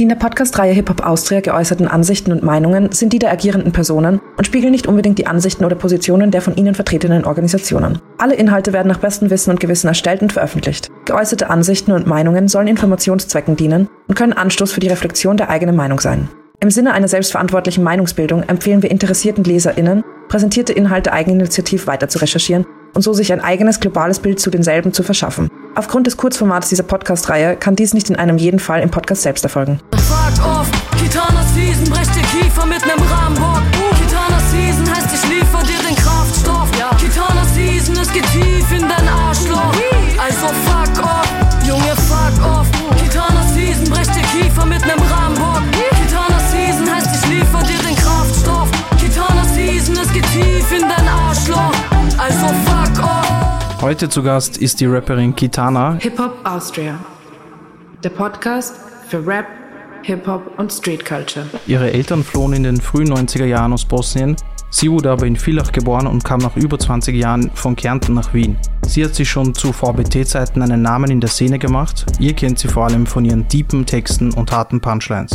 Die in der Podcast-Reihe Hip-Hop Austria geäußerten Ansichten und Meinungen sind die der agierenden Personen und spiegeln nicht unbedingt die Ansichten oder Positionen der von ihnen vertretenen Organisationen. Alle Inhalte werden nach bestem Wissen und Gewissen erstellt und veröffentlicht. Geäußerte Ansichten und Meinungen sollen Informationszwecken dienen und können Anstoß für die Reflexion der eigenen Meinung sein. Im Sinne einer selbstverantwortlichen Meinungsbildung empfehlen wir interessierten LeserInnen, präsentierte Inhalte eigeninitiativ weiter zu recherchieren und so sich ein eigenes globales Bild zu denselben zu verschaffen. Aufgrund des Kurzformats dieser Podcast-Reihe kann dies nicht in einem jeden Fall im Podcast selbst erfolgen. Fuck off, Kitana Season, brech dir Kiefer mit nem Rahmenbock. Heute zu Gast ist die Rapperin Kitana. Hip-Hop Austria. Der Podcast für Rap, Hip-Hop und Street Culture. Ihre Eltern flohen in den frühen 90er Jahren aus Bosnien. Sie wurde aber in Villach geboren und kam nach über 20 Jahren von Kärnten nach Wien. Sie hat sich schon zu VBT-Zeiten einen Namen in der Szene gemacht. Ihr kennt sie vor allem von ihren tiefen Texten und harten Punchlines.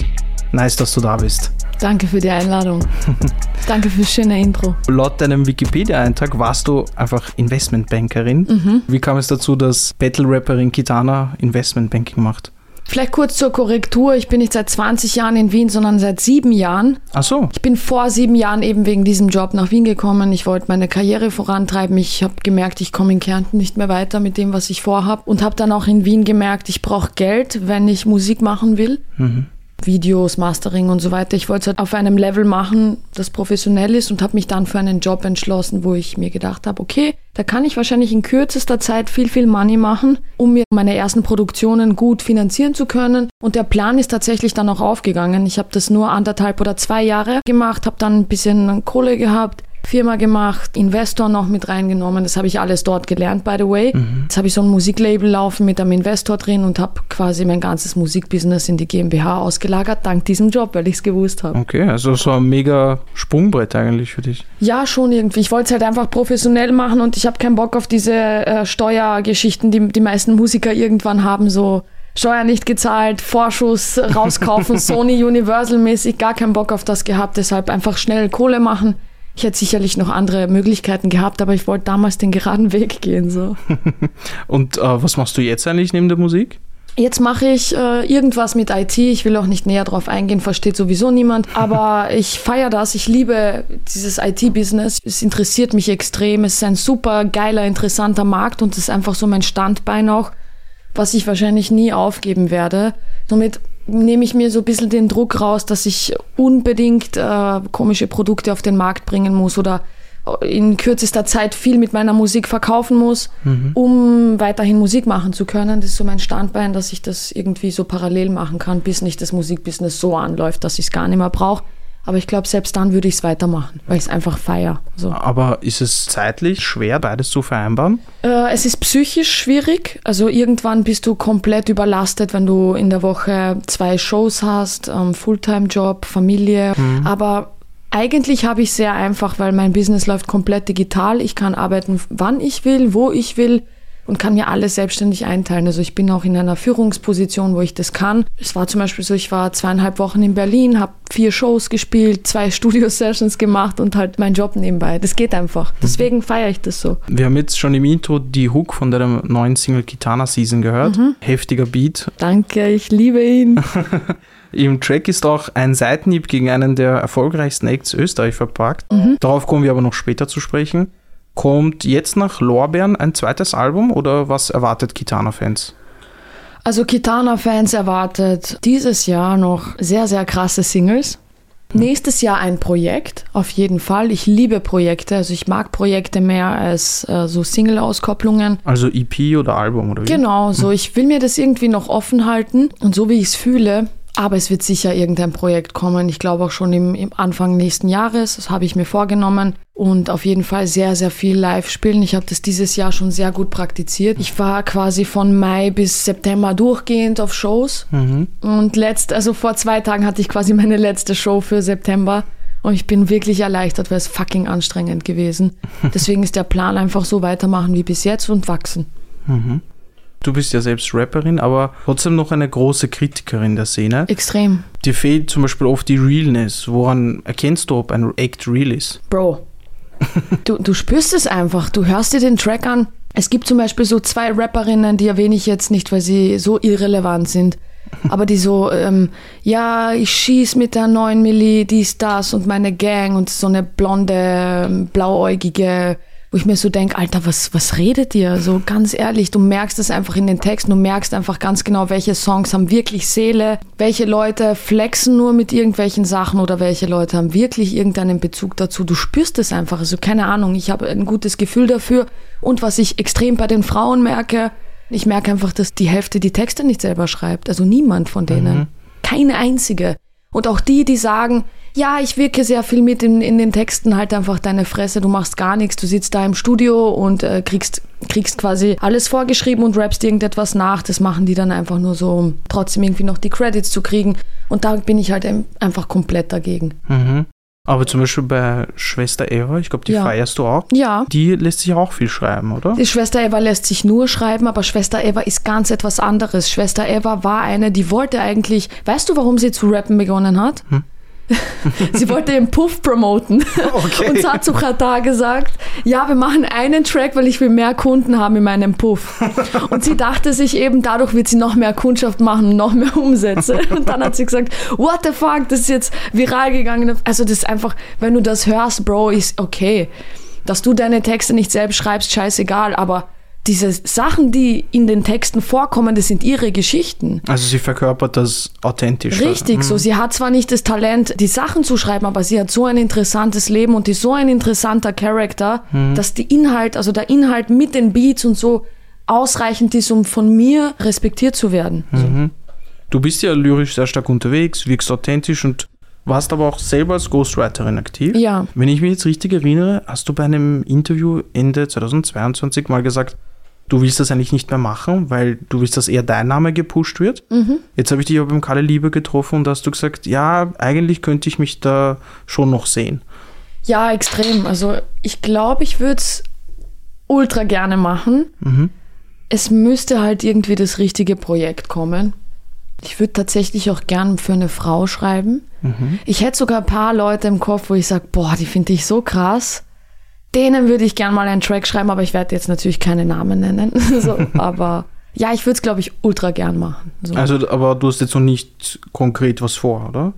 Nice, dass du da bist. Danke für die Einladung. Danke fürs schöne Intro. Laut deinem Wikipedia-Eintrag warst du einfach Investmentbankerin. Wie kam es dazu, dass Battle-Rapperin Kitana Investmentbanking macht? Vielleicht kurz zur Korrektur. Ich bin nicht seit 20 Jahren in Wien, sondern seit sieben Jahren. Ach so. Ich bin vor sieben Jahren eben wegen diesem Job nach Wien gekommen. Ich wollte meine Karriere vorantreiben. Ich habe gemerkt, ich komme in Kärnten nicht mehr weiter mit dem, was ich vorhab. Und habe dann auch in Wien gemerkt, ich brauche Geld, wenn ich Musik machen will. Videos, Mastering und so weiter. Ich wollte es halt auf einem Level machen, das professionell ist und habe mich dann für einen Job entschlossen, wo ich mir gedacht habe, okay, da kann ich wahrscheinlich in kürzester Zeit viel, viel Money machen, um mir meine ersten Produktionen gut finanzieren zu können. Und der Plan ist tatsächlich dann auch aufgegangen. Ich habe das nur anderthalb oder zwei Jahre gemacht, habe dann ein bisschen Kohle gehabt, Firma gemacht, Investor noch mit reingenommen. Das habe ich alles dort gelernt, by the way. Jetzt habe ich so ein Musiklabel laufen mit einem Investor drin und habe quasi mein ganzes Musikbusiness in die GmbH ausgelagert, dank diesem Job, weil ich es gewusst habe. Okay, also so ein mega Sprungbrett eigentlich für dich. Ja, schon irgendwie. Ich wollte es halt einfach professionell machen und ich habe keinen Bock auf diese äh, Steuergeschichten, die die meisten Musiker irgendwann haben, so Steuer nicht gezahlt, Vorschuss rauskaufen, Sony Universal mäßig, gar keinen Bock auf das gehabt, deshalb einfach schnell Kohle machen. Ich hätte sicherlich noch andere Möglichkeiten gehabt, aber ich wollte damals den geraden Weg gehen. So. Und äh, was machst du jetzt eigentlich neben der Musik? Jetzt mache ich äh, irgendwas mit IT. Ich will auch nicht näher drauf eingehen, versteht sowieso niemand. Aber ich feiere das. Ich liebe dieses IT-Business. Es interessiert mich extrem. Es ist ein super geiler, interessanter Markt und es ist einfach so mein Standbein auch, was ich wahrscheinlich nie aufgeben werde. Somit nehme ich mir so ein bisschen den Druck raus, dass ich unbedingt äh, komische Produkte auf den Markt bringen muss oder in kürzester Zeit viel mit meiner Musik verkaufen muss, um weiterhin Musik machen zu können. Das ist so mein Standbein, dass ich das irgendwie so parallel machen kann, bis nicht das Musikbusiness so anläuft, dass ich es gar nicht mehr brauche. Aber ich glaube, selbst dann würde ich es weitermachen, weil ich es einfach feier. So. Aber ist es zeitlich schwer, beides zu vereinbaren? Äh, es ist psychisch schwierig. Also irgendwann bist du komplett überlastet, wenn du in der Woche zwei Shows hast, ähm, Fulltime-Job, Familie. Aber eigentlich habe ich sehr einfach, weil mein Business läuft komplett digital. Ich kann arbeiten, wann ich will, wo ich will und kann mir alles selbstständig einteilen. Also ich bin auch in einer Führungsposition, wo ich das kann. Es war zum Beispiel so, ich war zweieinhalb Wochen in Berlin, habe vier Shows gespielt, zwei Studio-Sessions gemacht und halt meinen Job nebenbei. Das geht einfach. Deswegen feiere ich das so. Wir haben jetzt schon im Intro die Hook von der neuen Single Kitana Season gehört. Heftiger Beat. Danke, ich liebe ihn. Im Track ist auch ein Seitenhieb gegen einen der erfolgreichsten Acts Österreich verpackt. Darauf kommen wir aber noch später zu sprechen. Kommt jetzt nach Lorbeeren ein zweites Album oder was erwartet Kitana-Fans? Also Kitana-Fans erwartet dieses Jahr noch sehr, sehr krasse Singles. Nächstes Jahr ein Projekt, auf jeden Fall. Ich liebe Projekte, also ich mag Projekte mehr als äh, so Single-Auskopplungen. Also EP oder Album oder wie? Genau, so ich will mir das irgendwie noch offen halten und so wie ich es fühle. Aber es wird sicher irgendein Projekt kommen. Ich glaube auch schon im, im Anfang nächsten Jahres. Das habe ich mir vorgenommen. Und auf jeden Fall sehr, sehr viel live spielen. Ich habe das dieses Jahr schon sehr gut praktiziert. Ich war quasi von Mai bis September durchgehend auf Shows. Und letzt, also vor zwei Tagen hatte ich quasi meine letzte Show für September. Und ich bin wirklich erleichtert, weil es fucking anstrengend gewesen. Deswegen ist der Plan einfach so weitermachen wie bis jetzt und wachsen. Du bist ja selbst Rapperin, aber trotzdem noch eine große Kritikerin der Szene. Extrem. Dir fehlt zum Beispiel oft die Realness. Woran erkennst du, ob ein Act real ist? Bro. du, du spürst es einfach. Du hörst dir den Track an. Es gibt zum Beispiel so zwei Rapperinnen, die erwähne ich jetzt nicht, weil sie so irrelevant sind. Aber die so, ähm, ja, ich schieß mit der neuen Milli, dies, das und meine Gang und so eine blonde, blauäugige wo ich mir so denke, Alter, was, was redet ihr? So ganz ehrlich, du merkst es einfach in den Texten, du merkst einfach ganz genau, welche Songs haben wirklich Seele, welche Leute flexen nur mit irgendwelchen Sachen oder welche Leute haben wirklich irgendeinen Bezug dazu. Du spürst es einfach. Also keine Ahnung, ich habe ein gutes Gefühl dafür. Und was ich extrem bei den Frauen merke, ich merke einfach, dass die Hälfte die Texte nicht selber schreibt. Also niemand von denen. Mhm. Keine einzige. Und auch die, die sagen, ja, ich wirke sehr viel mit in, in den Texten, halt einfach deine Fresse, du machst gar nichts, du sitzt da im Studio und äh, kriegst, kriegst quasi alles vorgeschrieben und rappst irgendetwas nach. Das machen die dann einfach nur so, um trotzdem irgendwie noch die Credits zu kriegen. Und da bin ich halt einfach komplett dagegen. Mhm. Aber zum Beispiel bei Schwester Eva, ich glaube, die ja. feierst du auch. Ja. Die lässt sich auch viel schreiben, oder? Die Schwester Eva lässt sich nur schreiben, aber Schwester Eva ist ganz etwas anderes. Schwester Eva war eine, die wollte eigentlich, weißt du, warum sie zu rappen begonnen hat? Hm? sie wollte den Puff promoten. Okay. Und Satsuch hat da gesagt, ja, wir machen einen Track, weil ich will mehr Kunden haben in meinem Puff. Und sie dachte sich eben, dadurch wird sie noch mehr Kundschaft machen und noch mehr Umsätze. Und dann hat sie gesagt, what the fuck, das ist jetzt viral gegangen. Also das ist einfach, wenn du das hörst, Bro, ist okay. Dass du deine Texte nicht selbst schreibst, scheißegal, aber diese Sachen, die in den Texten vorkommen, das sind ihre Geschichten. Also sie verkörpert das authentisch. Richtig, mhm. so. Sie hat zwar nicht das Talent, die Sachen zu schreiben, aber sie hat so ein interessantes Leben und ist so ein interessanter Charakter, mhm. dass die Inhalt, also der Inhalt mit den Beats und so ausreichend ist, um von mir respektiert zu werden. Mhm. Du bist ja lyrisch sehr stark unterwegs, wirkst authentisch und warst aber auch selber als Ghostwriterin aktiv. Ja. Wenn ich mich jetzt richtig erinnere, hast du bei einem Interview Ende 2022 mal gesagt, du willst das eigentlich nicht mehr machen, weil du willst, dass eher dein Name gepusht wird. Mhm. Jetzt habe ich dich aber beim Kalle Liebe getroffen und da hast du gesagt, ja, eigentlich könnte ich mich da schon noch sehen. Ja, extrem. Also ich glaube, ich würde es ultra gerne machen. Mhm. Es müsste halt irgendwie das richtige Projekt kommen. Ich würde tatsächlich auch gern für eine Frau schreiben. Mhm. Ich hätte sogar ein paar Leute im Kopf, wo ich sage, boah, die finde ich so krass denen würde ich gerne mal einen Track schreiben, aber ich werde jetzt natürlich keine Namen nennen. so, aber ja, ich würde es, glaube ich, ultra gern machen. So. Also, aber du hast jetzt noch nicht konkret was vor, oder?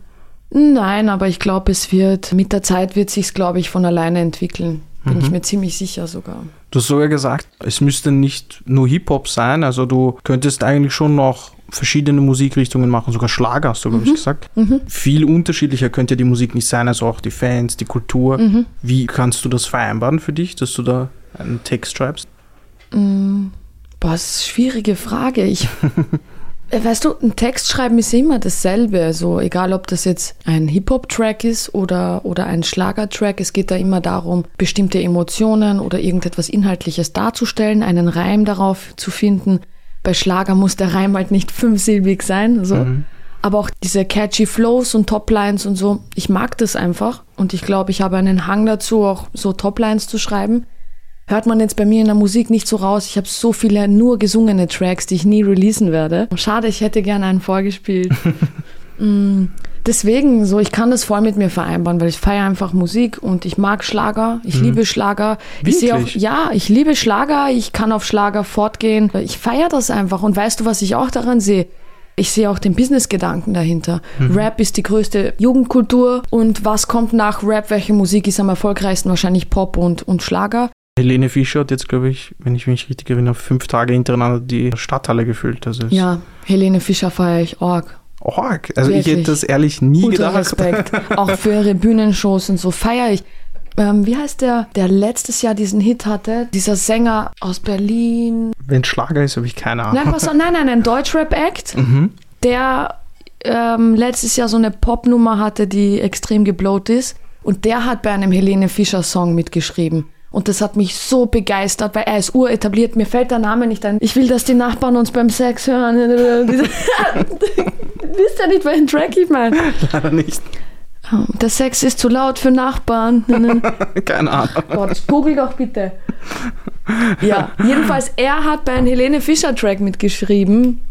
Nein, aber ich glaube, es wird, mit der Zeit wird sich glaube ich, von alleine entwickeln. Bin mhm. ich mir ziemlich sicher sogar. Du hast sogar gesagt, es müsste nicht nur Hip-Hop sein, also du könntest eigentlich schon noch verschiedene Musikrichtungen machen, sogar Schlager hast du, glaube mhm. ich, gesagt. Mhm. Viel unterschiedlicher könnte die Musik nicht sein, also auch die Fans, die Kultur. Mhm. Wie kannst du das vereinbaren für dich, dass du da einen Text schreibst? Mm, boah, das ist eine schwierige Frage. Ich, äh, weißt du, ein Text schreiben ist immer dasselbe. Also egal, ob das jetzt ein Hip-Hop-Track ist oder, oder ein Schlager-Track, es geht da immer darum, bestimmte Emotionen oder irgendetwas Inhaltliches darzustellen, einen Reim darauf zu finden bei Schlager muss der Reim halt nicht fünfsilbig sein. So. Mhm. Aber auch diese catchy Flows und Toplines und so, ich mag das einfach. Und ich glaube, ich habe einen Hang dazu, auch so Toplines zu schreiben. Hört man jetzt bei mir in der Musik nicht so raus. Ich habe so viele nur gesungene Tracks, die ich nie releasen werde. Schade, ich hätte gerne einen vorgespielt. mm, deswegen, so, ich kann das voll mit mir vereinbaren, weil ich feiere einfach Musik und ich mag Schlager. Ich mhm. liebe Schlager. Wirklich? Ich sehe auch, ja, ich liebe Schlager. Ich kann auf Schlager fortgehen. Ich feiere das einfach. Und weißt du, was ich auch daran sehe? Ich sehe auch den Business-Gedanken dahinter. Mhm. Rap ist die größte Jugendkultur. Und was kommt nach Rap? Welche Musik ist am erfolgreichsten? Wahrscheinlich Pop und, und Schlager. Helene Fischer hat jetzt, glaube ich, wenn ich mich richtig erinnere, fünf Tage hintereinander die Stadthalle gefüllt. Also ja, Helene Fischer feiere ich arg. Also Wirklich. ich hätte das ehrlich nie Ultra gedacht. Respekt. Auch für ihre Bühnenshows und so feiere ich. Ähm, wie heißt der, der letztes Jahr diesen Hit hatte? Dieser Sänger aus Berlin. Wenn Schlager ist, habe ich keine Ahnung. Nein, was, nein, nein, ein Deutschrap-Act, mhm. der ähm, letztes Jahr so eine Popnummer hatte, die extrem geblowt ist. Und der hat bei einem Helene Fischer-Song mitgeschrieben. Und das hat mich so begeistert, weil er ist uretabliert. Mir fällt der Name nicht ein. Ich will, dass die Nachbarn uns beim Sex hören. Wisst ihr nicht, welchen Track ich meine? Leider nicht. Der Sex ist zu laut für Nachbarn. Keine Ahnung. Gott, google doch bitte. Ja, jedenfalls, er hat bei einem Helene Fischer Track mitgeschrieben.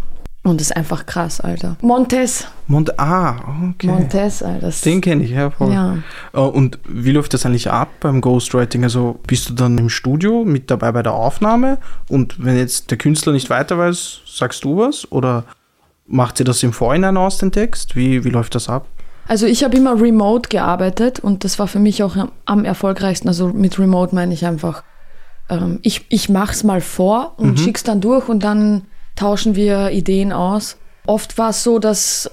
Und das ist einfach krass, Alter. Montes. Mont ah, okay. Montes, Alter. Das Den kenne ich, ja, voll. Ja. Äh, Und wie läuft das eigentlich ab beim Ghostwriting? Also bist du dann im Studio mit dabei bei der Aufnahme und wenn jetzt der Künstler nicht weiter weiß, sagst du was? Oder macht sie das im Vorhinein aus, den Text? Wie, wie läuft das ab? Also ich habe immer remote gearbeitet und das war für mich auch am- erfolgreichsten. Also mit remote meine ich einfach, ähm, ich, ich mache es mal vor und schick's dann durch und dann tauschen wir Ideen aus. Oft war es so, dass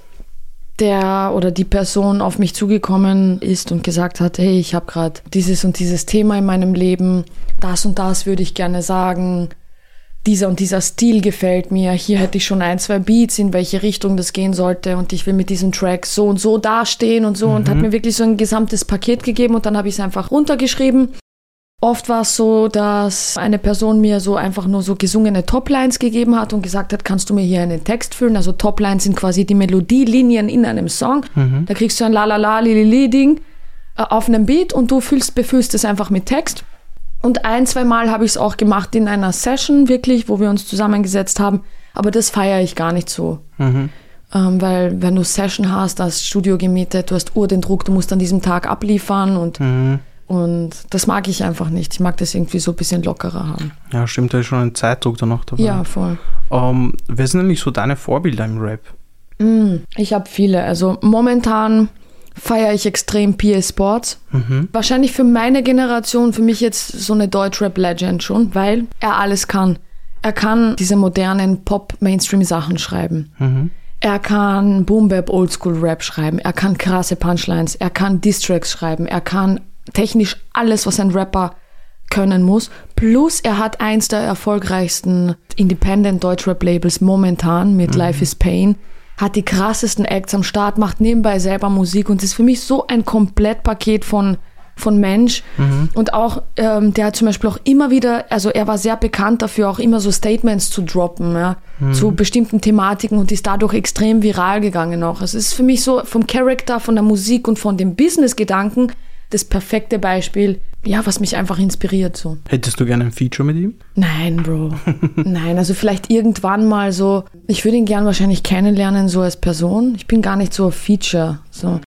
der oder die Person auf mich zugekommen ist und gesagt hat, hey, ich habe gerade dieses und dieses Thema in meinem Leben, das und das würde ich gerne sagen, dieser und dieser Stil gefällt mir, hier hätte ich schon ein, zwei Beats, in welche Richtung das gehen sollte und ich will mit diesem Track so und so dastehen und so und hat mir wirklich so ein gesamtes Paket gegeben und dann habe ich es einfach runtergeschrieben. Oft war es so, dass eine Person mir so einfach nur so gesungene Toplines gegeben hat und gesagt hat, kannst du mir hier einen Text füllen? Also Toplines sind quasi die Melodielinien in einem Song. Da kriegst du ein La La La Li Li Ding äh, auf einem Beat und du füllst, befüllst es einfach mit Text. Und ein, zwei Mal habe ich es auch gemacht in einer Session, wirklich, wo wir uns zusammengesetzt haben. Aber das feiere ich gar nicht so. Ähm, weil wenn du Session hast, da hast Studio gemietet, du hast Uhr den Druck, du musst an diesem Tag abliefern und, und das mag ich einfach nicht. Ich mag das irgendwie so ein bisschen lockerer haben. Ja, stimmt, da ist schon ein Zeitdruck da noch dabei. Ja, voll. Ähm, wer sind eigentlich so deine Vorbilder im Rap? Ich habe viele. Also momentan feiere ich extrem PA Sports. Wahrscheinlich für meine Generation, für mich jetzt so eine Deutschrap-Legend schon, weil er alles kann. Er kann diese modernen Pop-Mainstream-Sachen schreiben. Er kann Boom-Bap Oldschool-Rap schreiben. Er kann krasse Punchlines. Er kann Diss-Tracks schreiben. Er kann technisch alles, was ein Rapper können muss. Plus er hat eins der erfolgreichsten Independent Deutschrap-Labels momentan mit Life is Pain. Hat die krassesten Acts am Start, macht nebenbei selber Musik und ist für mich so ein Komplettpaket von, von Mensch. Und auch, ähm, der hat zum Beispiel auch immer wieder, also er war sehr bekannt dafür, auch immer so Statements zu droppen, ja, zu bestimmten Thematiken und ist dadurch extrem viral gegangen auch. Es ist für mich so vom Charakter, von der Musik und von dem Business-Gedanken das perfekte Beispiel, ja, was mich einfach inspiriert so. Hättest du gerne ein Feature mit ihm? Nein, Bro. Nein, also vielleicht irgendwann mal so. Ich würde ihn gern wahrscheinlich kennenlernen, so als Person. Ich bin gar nicht so ein Feature. So.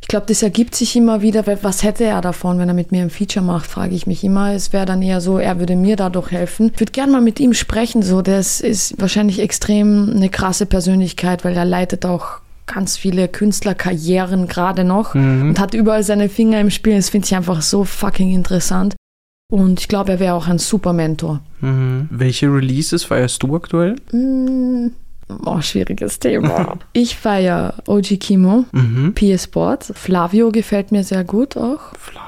Ich glaube, das ergibt sich immer wieder, was hätte er davon, wenn er mit mir ein Feature macht, frage ich mich immer. Es wäre dann eher so, er würde mir dadurch helfen. Ich würde gern mal mit ihm sprechen. So, das ist wahrscheinlich extrem eine krasse Persönlichkeit, weil er leitet auch ganz viele Künstlerkarrieren gerade noch und hat überall seine Finger im Spiel. Das finde ich einfach so fucking interessant. Und ich glaube, er wäre auch ein super Mentor. Mhm. Welche Releases feierst du aktuell? Oh, schwieriges Thema. ich feiere OG Kimo, PS Sports. Flavio gefällt mir sehr gut auch. Flavio.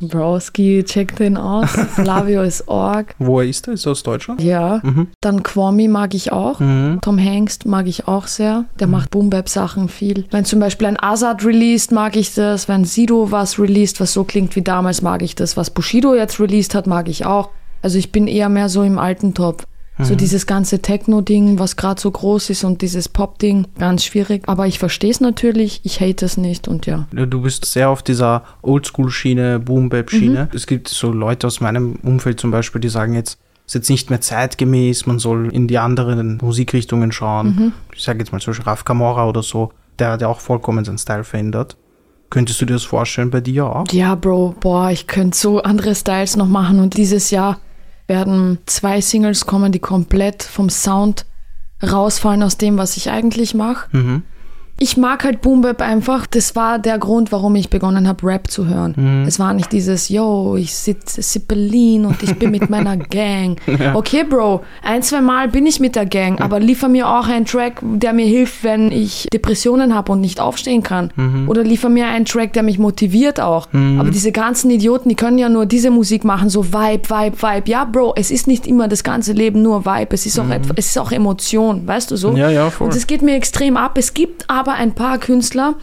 Browski, check den aus. Flavio ist Org. Wo er ist er? Ist er aus Deutschland? Ja. Dann Kwame mag ich auch. Tom Hengst mag ich auch sehr. Der macht Boom-Bap-Sachen viel. Wenn zum Beispiel ein Azad released, mag ich das. Wenn Sido was released, was so klingt wie damals, mag ich das. Was Bushido jetzt released hat, mag ich auch. Also ich bin eher mehr so im alten Top. So dieses ganze Techno-Ding, was gerade so groß ist und dieses Pop-Ding, ganz schwierig. Aber ich verstehe es natürlich, ich hate es nicht und ja. Du bist sehr auf dieser Oldschool-Schiene, Boom-Bap-Schiene. Es gibt so Leute aus meinem Umfeld zum Beispiel, die sagen jetzt, es ist jetzt nicht mehr zeitgemäß, man soll in die anderen Musikrichtungen schauen. Ich sage jetzt mal zum Beispiel Raf Camora oder so, der hat ja auch vollkommen seinen Style verändert. Könntest du dir das vorstellen bei dir auch? Ja, Bro, boah, ich könnte so andere Styles noch machen und dieses Jahr werden zwei Singles kommen, die komplett vom Sound rausfallen aus dem, was ich eigentlich mache. Ich mag halt Boom Bap einfach. Das war der Grund, warum ich begonnen habe, Rap zu hören. Es war nicht dieses, yo, ich sitze Sippelin und ich bin mit meiner Gang. Okay, Bro, ein, zwei Mal bin ich mit der Gang, aber liefer mir auch einen Track, der mir hilft, wenn ich Depressionen habe und nicht aufstehen kann. Oder liefer mir einen Track, der mich motiviert auch. Aber diese ganzen Idioten, die können ja nur diese Musik machen, so Vibe, Vibe, Vibe. Ja, Bro, es ist nicht immer das ganze Leben nur Vibe. Es ist auch, etwa, es ist auch Emotion, weißt du so? Ja, ja, voll. Und es geht mir extrem ab. Es gibt aber ein paar Künstler,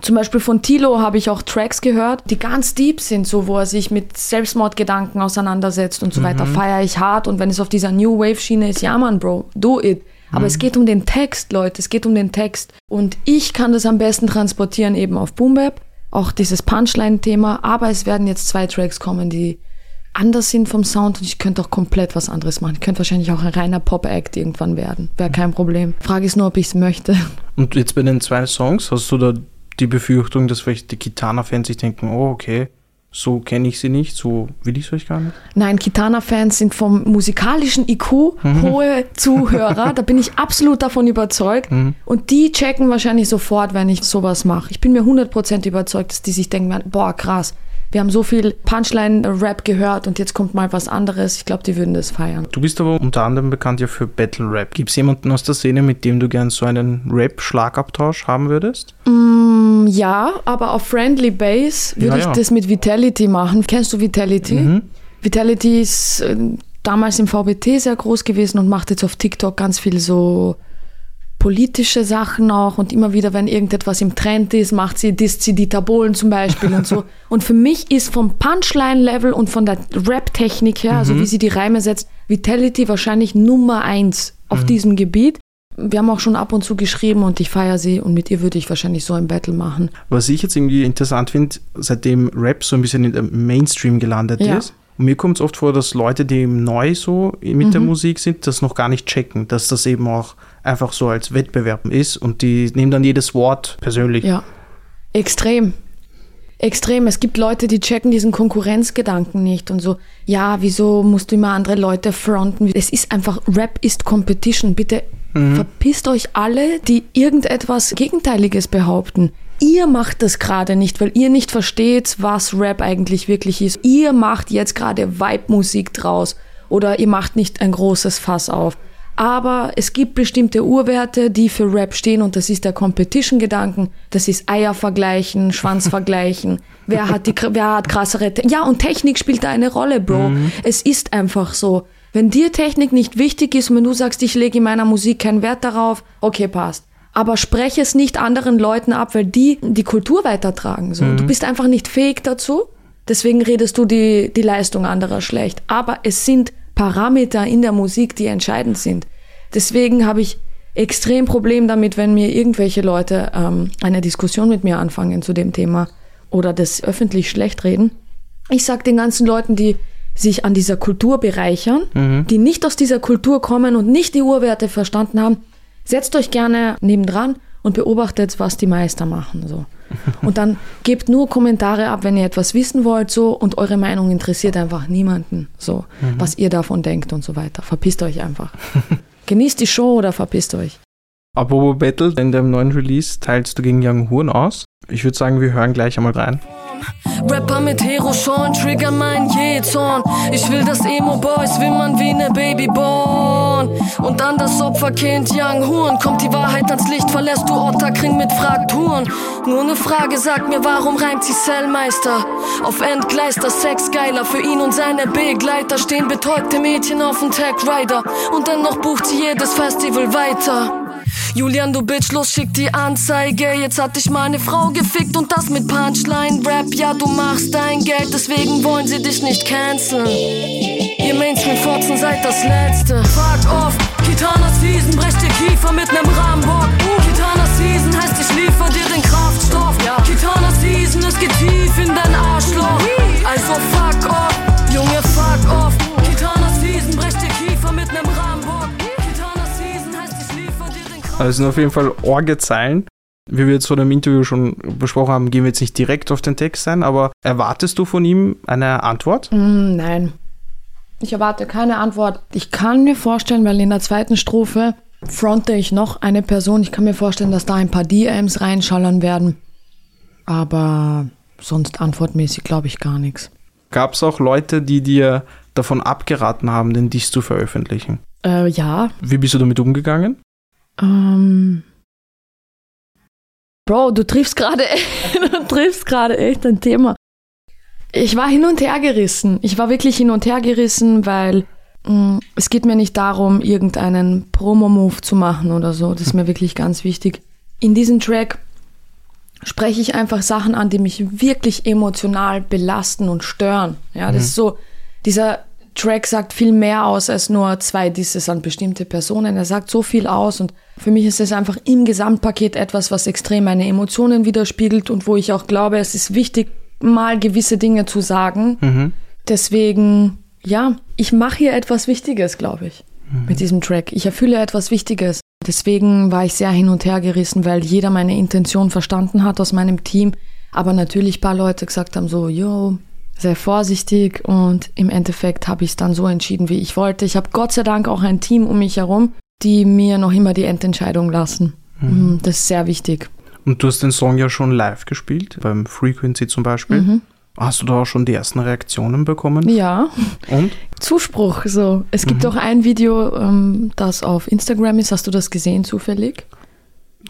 zum Beispiel von Tilo habe ich auch Tracks gehört, die ganz deep sind, so wo er sich mit Selbstmordgedanken auseinandersetzt und so weiter. Feiere ich hart und wenn es auf dieser New Wave Schiene ist, ja Mann, Bro, do it. Aber es geht um den Text, Leute, es geht um den Text. Und ich kann das am besten transportieren eben auf Boom Bap. auch dieses Punchline-Thema. Aber es werden jetzt zwei Tracks kommen, die anders sind vom Sound und ich könnte auch komplett was anderes machen. Ich könnte wahrscheinlich auch ein reiner Pop-Act irgendwann werden. Wäre kein Problem. Frage ist nur, ob ich es möchte. Und jetzt bei den zwei Songs, hast du da die Befürchtung, dass vielleicht die Kitana-Fans sich denken, oh, okay, so kenne ich sie nicht, so will ich es euch gar nicht? Nein, Kitana-Fans sind vom musikalischen IQ Mhm. hohe Zuhörer. da bin ich absolut davon überzeugt. Mhm. Und die checken wahrscheinlich sofort, wenn ich sowas mache. Ich bin mir 100% überzeugt, dass die sich denken, boah, krass. Wir haben so viel Punchline-Rap gehört und jetzt kommt mal was anderes. Ich glaube, die würden das feiern. Du bist aber unter anderem bekannt ja für Battle Rap. Gibt es jemanden aus der Szene, mit dem du gern so einen Rap-Schlagabtausch haben würdest? Mm, ja, aber auf Friendly Base würde Ja, ich ja. das mit Vitality machen. Kennst du Vitality? Mhm. Vitality ist äh, damals im VBT sehr groß gewesen und macht jetzt auf TikTok ganz viel so politische Sachen auch und immer wieder, wenn irgendetwas im Trend ist, macht sie, Bohlen zum Beispiel und so. Und für mich ist vom Punchline-Level und von der Rap-Technik her, also wie sie die Reime setzt, Vitality wahrscheinlich Nummer eins auf diesem Gebiet. Wir haben auch schon ab und zu geschrieben und ich feiere sie und mit ihr würde ich wahrscheinlich so ein Battle machen. Was ich jetzt irgendwie interessant finde, seitdem Rap so ein bisschen in der Mainstream gelandet Ja. ist, und mir kommt es oft vor, dass Leute, die neu so mit der Mhm. Musik sind, das noch gar nicht checken, dass das eben auch einfach so als Wettbewerb ist und die nehmen dann jedes Wort persönlich. Ja, extrem. Extrem. Es gibt Leute, die checken diesen Konkurrenzgedanken nicht und so, ja, wieso musst du immer andere Leute fronten? Es ist einfach, Rap ist Competition. Bitte verpisst euch alle, die irgendetwas Gegenteiliges behaupten. Ihr macht das gerade nicht, weil ihr nicht versteht, was Rap eigentlich wirklich ist. Ihr macht jetzt gerade Vibe-Musik draus oder ihr macht nicht ein großes Fass auf. Aber es gibt bestimmte Urwerte, die für Rap stehen und das ist der Competition-Gedanken. Das ist Eier vergleichen, Schwanz vergleichen. Wer hat die, wer hat krassere, Te ja und Technik spielt da eine Rolle, Bro. Es ist einfach so. Wenn dir Technik nicht wichtig ist und wenn du sagst, ich lege in meiner Musik keinen Wert darauf, okay, passt. Aber spreche es nicht anderen Leuten ab, weil die die Kultur weitertragen. So. Du bist einfach nicht fähig dazu. Deswegen redest du die, die Leistung anderer schlecht. Aber es sind Parameter in der Musik, die entscheidend sind. Deswegen habe ich extrem Problem damit, wenn mir irgendwelche Leute ähm, eine Diskussion mit mir anfangen zu dem Thema oder das öffentlich schlecht reden. Ich sag den ganzen Leuten, die sich an dieser Kultur bereichern, die nicht aus dieser Kultur kommen und nicht die Urwerte verstanden haben, setzt euch gerne nebendran und beobachtet, was die Meister machen. So. Und dann gebt nur Kommentare ab, wenn ihr etwas wissen wollt, so und eure Meinung interessiert einfach niemanden, so was ihr davon denkt und so weiter. Verpisst euch einfach. Genießt die Show oder verpisst euch. Apropos Battle, in deinem neuen Release teilst du gegen Young Horn aus. Ich würde sagen, wir hören gleich einmal rein. Rapper mit Hero-Sean triggern mein Jezorn. Ich will das Emo-Boys wimmern wie ne Babyborn. Und an das Opferkind Young Horn kommt die Wahrheit ans Licht, verlässt du Otterkring mit Frakturen. Nur ne Frage, sag mir, warum reimt sie Cellmeister? Auf Endgleister, Sex geiler, für ihn und seine Begleiter stehen betäubte Mädchen auf dem Tag Rider. Und dennoch bucht sie jedes Festival weiter. Julian, du Bitch, los, schick die Anzeige. Jetzt hat dich meine Frau gefickt und das mit Punchline-Rap. Ja, du machst dein Geld, deswegen wollen sie dich nicht canceln. Ihr Mainstream-Fotzen seid das Letzte. Fuck off, Kitana Season, brech dir Kiefer mit nem Rambock. Es sind auf jeden Fall Orgezeilen. Wie wir jetzt vor dem Interview schon besprochen haben, gehen wir jetzt nicht direkt auf den Text ein, aber erwartest du von ihm eine Antwort? Mm, nein. Ich erwarte keine Antwort. Ich kann mir vorstellen, weil in der zweiten Strophe fronte ich noch eine Person. Ich kann mir vorstellen, dass da ein paar DMs reinschallern werden. Aber sonst antwortmäßig glaube ich gar nichts. Gab es auch Leute, die dir davon abgeraten haben, den Diss zu veröffentlichen? Äh, ja. Wie bist du damit umgegangen? Ähm. Bro, du triffst gerade du triffst gerade echt ein Thema. Ich war hin und her gerissen. Ich war wirklich hin und her gerissen, weil mh, es geht mir nicht darum, irgendeinen Promo-Move zu machen oder so. Das ist mir wirklich ganz wichtig. In diesem Track spreche ich einfach Sachen an, die mich wirklich emotional belasten und stören. Ja, das ist so dieser Track sagt viel mehr aus als nur zwei Disses an bestimmte Personen. Er sagt so viel aus und für mich ist es einfach im Gesamtpaket etwas, was extrem meine Emotionen widerspiegelt und wo ich auch glaube, es ist wichtig, mal gewisse Dinge zu sagen. Mhm. Deswegen, ja, ich mache hier etwas Wichtiges, glaube ich, mit diesem Track. Ich erfülle etwas Wichtiges. Deswegen war ich sehr hin und her gerissen, weil jeder meine Intention verstanden hat aus meinem Team. Aber natürlich ein paar Leute gesagt haben so, yo, sehr vorsichtig und im Endeffekt habe ich es dann so entschieden, wie ich wollte. Ich habe Gott sei Dank auch ein Team um mich herum, die mir noch immer die Endentscheidung lassen. Mhm. Das ist sehr wichtig. Und du hast den Song ja schon live gespielt, beim Frequency zum Beispiel. Mhm. Hast du da auch schon die ersten Reaktionen bekommen? Ja, Und? Zuspruch so. Es gibt auch ein Video, ähm, das auf Instagram ist. Hast du das gesehen zufällig?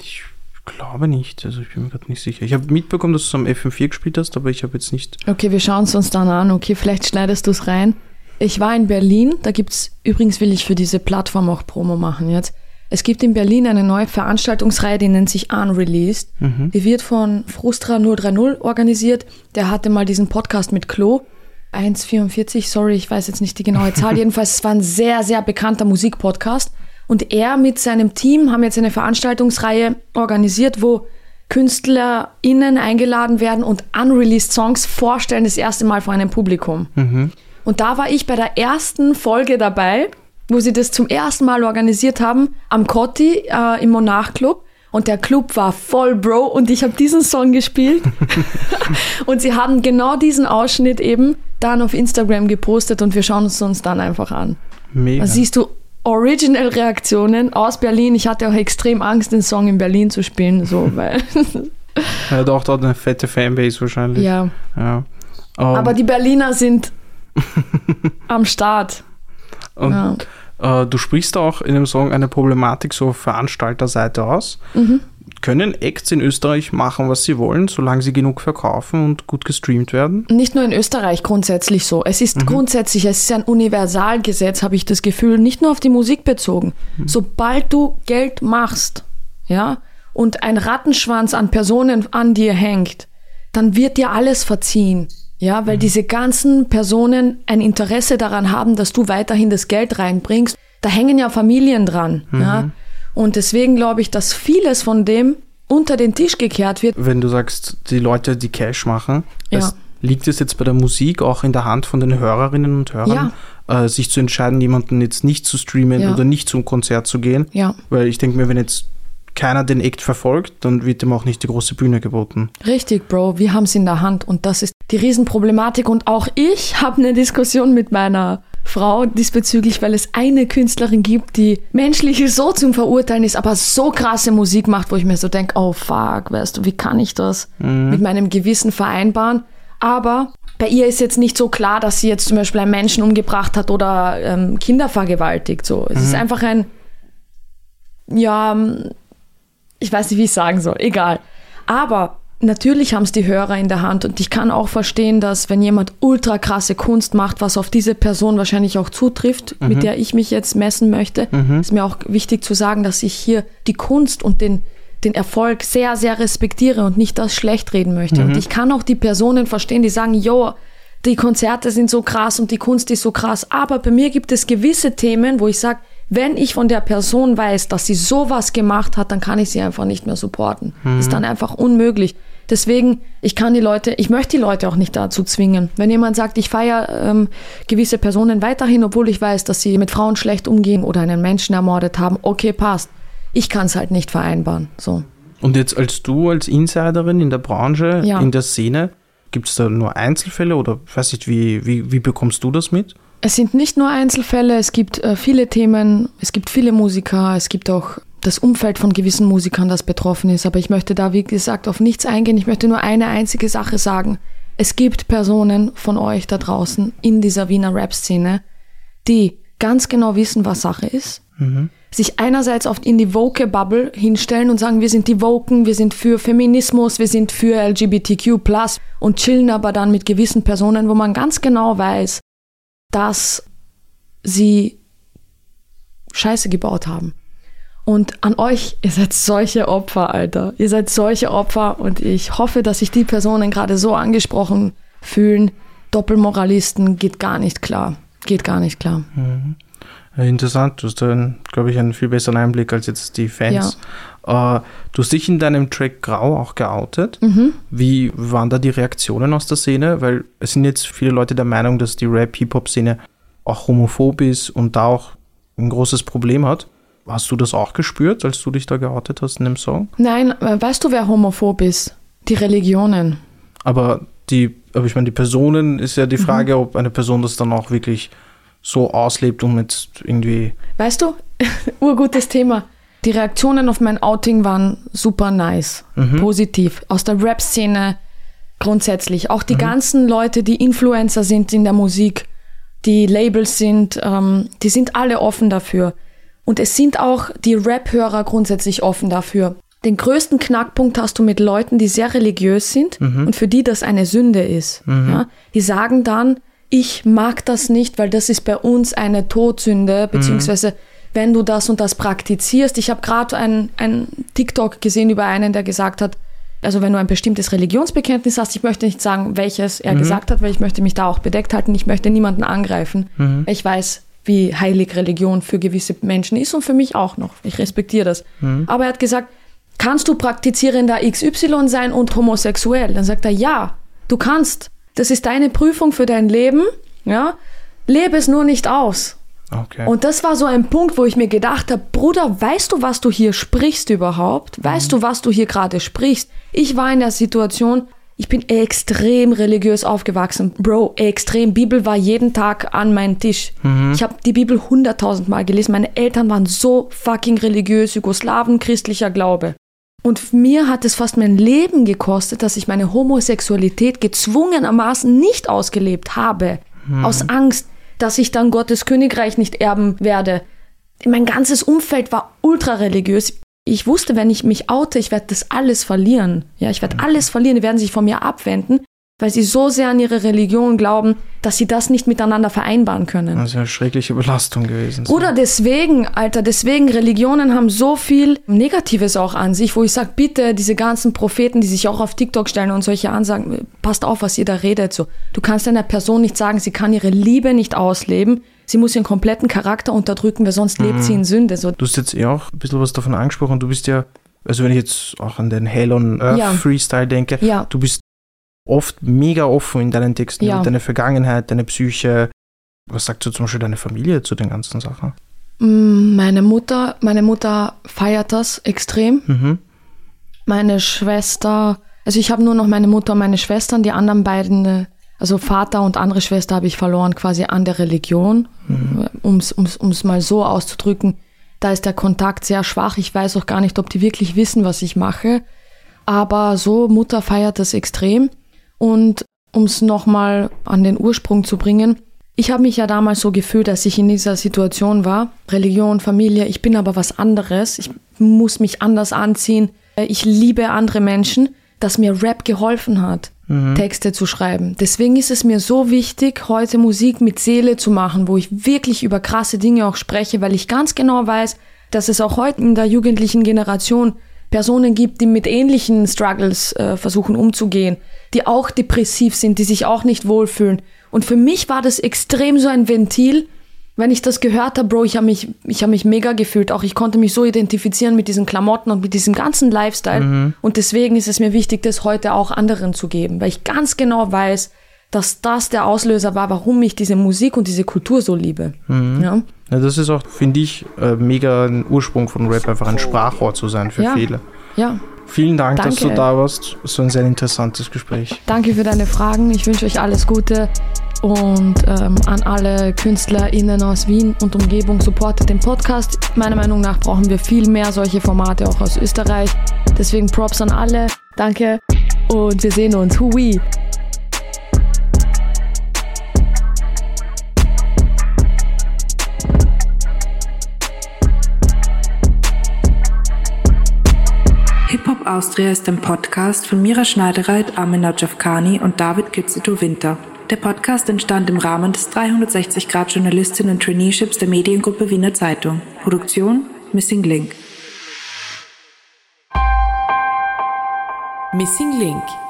Ich glaube nicht, also ich bin mir gerade nicht sicher. Ich habe mitbekommen, dass du am FM4 gespielt hast, aber ich habe jetzt nicht. Okay, wir schauen es uns dann an. Okay, vielleicht schneidest du es rein. Ich war in Berlin, da gibt's übrigens will ich für diese Plattform auch Promo machen jetzt. Es gibt in Berlin eine neue Veranstaltungsreihe, die nennt sich Unreleased. Die wird von Frustra 030 organisiert. Der hatte mal diesen Podcast mit Klo. 1,44, sorry, ich weiß jetzt nicht die genaue Zahl. Jedenfalls, es war ein sehr, sehr bekannter Musikpodcast. Und er mit seinem Team haben jetzt eine Veranstaltungsreihe organisiert, wo KünstlerInnen eingeladen werden und unreleased Songs vorstellen, das erste Mal vor einem Publikum. Und da war ich bei der ersten Folge dabei, wo sie das zum ersten Mal organisiert haben, am Cotti äh, im Monarch Club. Und der Club war voll Bro und ich habe diesen Song gespielt. und sie haben genau diesen Ausschnitt eben dann auf Instagram gepostet und wir schauen es uns dann einfach an. Mega. Da siehst du Original-Reaktionen aus Berlin. Ich hatte auch extrem Angst, den Song in Berlin zu spielen, so, weil, Er hat auch dort eine fette Fanbase wahrscheinlich. ja. ja. Ähm, Aber die Berliner sind am Start. und, Ja. äh, du sprichst auch in dem Song eine Problematik so auf Veranstalterseite aus. Mhm. Können Acts in Österreich machen, was sie wollen, solange sie genug verkaufen und gut gestreamt werden? Nicht nur in Österreich grundsätzlich so. Es ist grundsätzlich, es ist ein Universalgesetz, habe ich das Gefühl, nicht nur auf die Musik bezogen. Sobald du Geld machst, ja, und ein Rattenschwanz an Personen an dir hängt, dann wird dir alles verziehen. Ja, weil diese ganzen Personen ein Interesse daran haben, dass du weiterhin das Geld reinbringst. Da hängen ja Familien dran. Ja. Und deswegen glaube ich, dass vieles von dem unter den Tisch gekehrt wird. Wenn du sagst, die Leute, die Cash machen, Ja. es, liegt es jetzt bei der Musik auch in der Hand von den Hörerinnen und Hörern, äh, sich zu entscheiden, jemanden jetzt nicht zu streamen Ja. oder nicht zum Konzert zu gehen? Ja. Weil ich denke mir, wenn jetzt keiner den Act verfolgt, dann wird ihm auch nicht die große Bühne geboten. Richtig, Bro, wir haben es in der Hand und das ist die Riesenproblematik und auch ich habe eine Diskussion mit meiner Frau diesbezüglich, weil es eine Künstlerin gibt, die menschlich so zum Verurteilen ist, aber so krasse Musik macht, wo ich mir so denke, oh fuck, weißt du, wie kann ich das mit meinem Gewissen vereinbaren? Aber bei ihr ist jetzt nicht so klar, dass sie jetzt zum Beispiel einen Menschen umgebracht hat oder ähm, Kinder vergewaltigt. So, es ist einfach ein, ja, ich weiß nicht, wie ich sagen soll, egal. Aber natürlich haben es die Hörer in der Hand und ich kann auch verstehen, dass wenn jemand ultra krasse Kunst macht, was auf diese Person wahrscheinlich auch zutrifft, mit der ich mich jetzt messen möchte, ist mir auch wichtig zu sagen, dass ich hier die Kunst und den den Erfolg sehr, sehr respektiere und nicht das schlecht reden möchte. Und ich kann auch die Personen verstehen, die sagen, jo, die Konzerte sind so krass und die Kunst ist so krass. Aber bei mir gibt es gewisse Themen, wo ich sage, wenn ich von der Person weiß, dass sie sowas gemacht hat, dann kann ich sie einfach nicht mehr supporten. Ist dann einfach unmöglich. Deswegen, ich kann die Leute, ich möchte die Leute auch nicht dazu zwingen. Wenn jemand sagt, ich feiere ähm, gewisse Personen weiterhin, obwohl ich weiß, dass sie mit Frauen schlecht umgehen oder einen Menschen ermordet haben, okay, passt. Ich kann es halt nicht vereinbaren. So. Und jetzt als du, als Insiderin in der Branche, Ja. in der Szene, gibt es da nur Einzelfälle oder weiß nicht, wie, wie, wie bekommst du das mit? Es sind nicht nur Einzelfälle, es gibt äh, viele Themen, es gibt viele Musiker, es gibt auch das Umfeld von gewissen Musikern, das betroffen ist. Aber ich möchte da, wie gesagt, auf nichts eingehen. Ich möchte nur eine einzige Sache sagen. Es gibt Personen von euch da draußen in dieser Wiener Rap-Szene, die ganz genau wissen, was Sache ist. Sich einerseits oft in die Woke-Bubble hinstellen und sagen, wir sind die Woken, wir sind für Feminismus, wir sind für LGBTQ+, und chillen aber dann mit gewissen Personen, wo man ganz genau weiß, dass sie Scheiße gebaut haben. Und an euch, ihr seid solche Opfer, Alter. Ihr seid solche Opfer und ich hoffe, dass sich die Personen gerade so angesprochen fühlen. Doppelmoralisten geht gar nicht klar. geht gar nicht klar. Ja, Interessant, du hast da, glaube ich, einen viel besseren Einblick als jetzt die Fans. Äh, du hast dich in deinem Track Grau auch geoutet. Wie waren da die Reaktionen aus der Szene? Weil es sind jetzt viele Leute der Meinung, dass die Rap-Hip-Hop-Szene auch homophob ist und da auch ein großes Problem hat. Hast du das auch gespürt, als du dich da geoutet hast in dem Song? Nein, äh, weißt du, wer homophob ist? Die Religionen. Aber die, aber ich meine, die Personen ist ja die Frage, ob eine Person das dann auch wirklich so auslebt, um jetzt irgendwie. Weißt du, urgutes Thema. Die Reaktionen auf mein Outing waren super nice, positiv. Aus der Rap-Szene grundsätzlich. Auch die ganzen Leute, die Influencer sind in der Musik, die Labels sind, ähm, die sind alle offen dafür. Und es sind auch die Rap-Hörer grundsätzlich offen dafür. Den größten Knackpunkt hast du mit Leuten, die sehr religiös sind und für die das eine Sünde ist. Ja? Die sagen dann, ich mag das nicht, weil das ist bei uns eine Todsünde, beziehungsweise wenn du das und das praktizierst. Ich habe gerade ein, ein TikTok gesehen über einen, der gesagt hat, also wenn du ein bestimmtes Religionsbekenntnis hast, ich möchte nicht sagen, welches er gesagt hat, weil ich möchte mich da auch bedeckt halten, ich möchte niemanden angreifen. Ich weiß, wie heilig Religion für gewisse Menschen ist und für mich auch noch. Ich respektiere das. Aber er hat gesagt, kannst du praktizierender XY sein und homosexuell? Dann sagt er, ja, du kannst. Das ist deine Prüfung für dein Leben, ja. Lebe es nur nicht aus. Okay. Und das war so ein Punkt, wo ich mir gedacht habe, Bruder, weißt du, was du hier sprichst überhaupt? Weißt du, was du hier gerade sprichst? Ich war in der Situation, ich bin extrem religiös aufgewachsen. Bro, extrem. Bibel war jeden Tag an meinem Tisch. Ich habe die Bibel hunderttausend Mal gelesen. Meine Eltern waren so fucking religiös, Jugoslawen, christlicher Glaube. Und mir hat es fast mein Leben gekostet, dass ich meine Homosexualität gezwungenermaßen nicht ausgelebt habe. Aus Angst, dass ich dann Gottes Königreich nicht erben werde. Mein ganzes Umfeld war ultra religiös. Ich wusste, wenn ich mich oute, ich werde das alles verlieren. Ja, ich werde alles verlieren. Die werden sich von mir abwenden, weil sie so sehr an ihre Religion glauben, dass sie das nicht miteinander vereinbaren können. Das ist ja eine schreckliche Belastung gewesen. Oder deswegen, Alter, deswegen Religionen haben so viel Negatives auch an sich, wo ich sage, bitte, diese ganzen Propheten, die sich auch auf TikTok stellen und solche Ansagen, passt auf, was ihr da redet. So, du kannst einer Person nicht sagen, sie kann ihre Liebe nicht ausleben, sie muss ihren kompletten Charakter unterdrücken, weil sonst lebt sie in Sünde. So, Du hast jetzt eh auch ein bisschen was davon angesprochen. Du bist ja, also wenn ich jetzt auch an den Hell on Earth Ja. Freestyle denke, Ja. du bist oft mega offen in deinen Texten, Ja. deine Vergangenheit, deine Psyche. Was sagt so zum Beispiel deine Familie zu den ganzen Sachen? Mm, meine Mutter, meine Mutter feiert das extrem. Mhm. Meine Schwester, also ich habe nur noch meine Mutter und meine Schwestern, die anderen beiden, äh, also Vater und andere Schwester habe ich verloren quasi an der Religion, um es mal so auszudrücken. Da ist der Kontakt sehr schwach. Ich weiß auch gar nicht, ob die wirklich wissen, was ich mache. Aber so, Mutter feiert das extrem. Und um es nochmal an den Ursprung zu bringen, ich habe mich ja damals so gefühlt, dass ich in dieser Situation war. Religion, Familie, ich bin aber was anderes. Ich muss mich anders anziehen. Ich liebe andere Menschen, dass mir Rap geholfen hat, Texte zu schreiben. Deswegen ist es mir so wichtig, heute Musik mit Seele zu machen, wo ich wirklich über krasse Dinge auch spreche, weil ich ganz genau weiß, dass es auch heute in der jugendlichen Generation Personen gibt, die mit ähnlichen Struggles äh, versuchen umzugehen, die auch depressiv sind, die sich auch nicht wohlfühlen. Und für mich war das extrem so ein Ventil, wenn ich das gehört habe, Bro, ich habe mich, ich habe mich mega gefühlt. Auch ich konnte mich so identifizieren mit diesen Klamotten und mit diesem ganzen Lifestyle. Und deswegen ist es mir wichtig, das heute auch anderen zu geben, weil ich ganz genau weiß, dass das der Auslöser war, warum ich diese Musik und diese Kultur so liebe. Ja? Ja, das ist auch, finde ich, äh, mega ein Ursprung von Rap, einfach ein Sprachrohr zu sein für Ja. viele. ja. Vielen Dank, dass Danke. du da warst. Es war ein sehr interessantes Gespräch. Danke für deine Fragen. Ich wünsche euch alles Gute. Und ähm, an alle KünstlerInnen aus Wien und Umgebung supportet den Podcast. Meiner Meinung nach brauchen wir viel mehr solche Formate auch aus Österreich. Deswegen Props an alle. Danke. Und wir sehen uns. Hui. Austria ist ein Podcast von Mira Schneidereit, Amina Javkani und David Kizito Winter. Der Podcast entstand im Rahmen des 360 Grad Journalistinnen und Traineeships der Mediengruppe Wiener Zeitung. Produktion Missing Link. Missing Link